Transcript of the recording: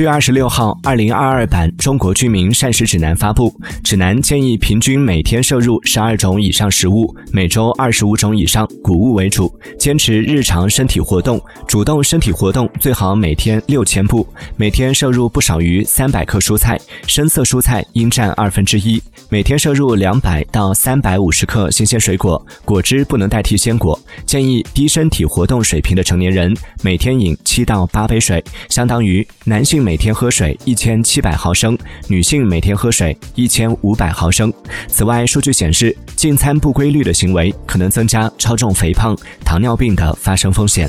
四月二十六号，二零二二版中国居民膳食指南发布，指南建议平均每天摄入十二种以上食物，每周二十五种以上，谷物为主，坚持日常身体活动，主动身体活动最好每天六千步，每天摄入不少于三百克蔬菜，深色蔬菜应占二分之一，每天摄入两百到三百五十克新鲜水果，果汁不能代替鲜果。建议低身体活动水平的成年人每天饮七到八杯水，相当于男性。每每天喝水一千七百毫升，女性每天喝水一千五百毫升。此外，数据显示，进餐不规律的行为可能增加超重、肥胖、糖尿病的发生风险。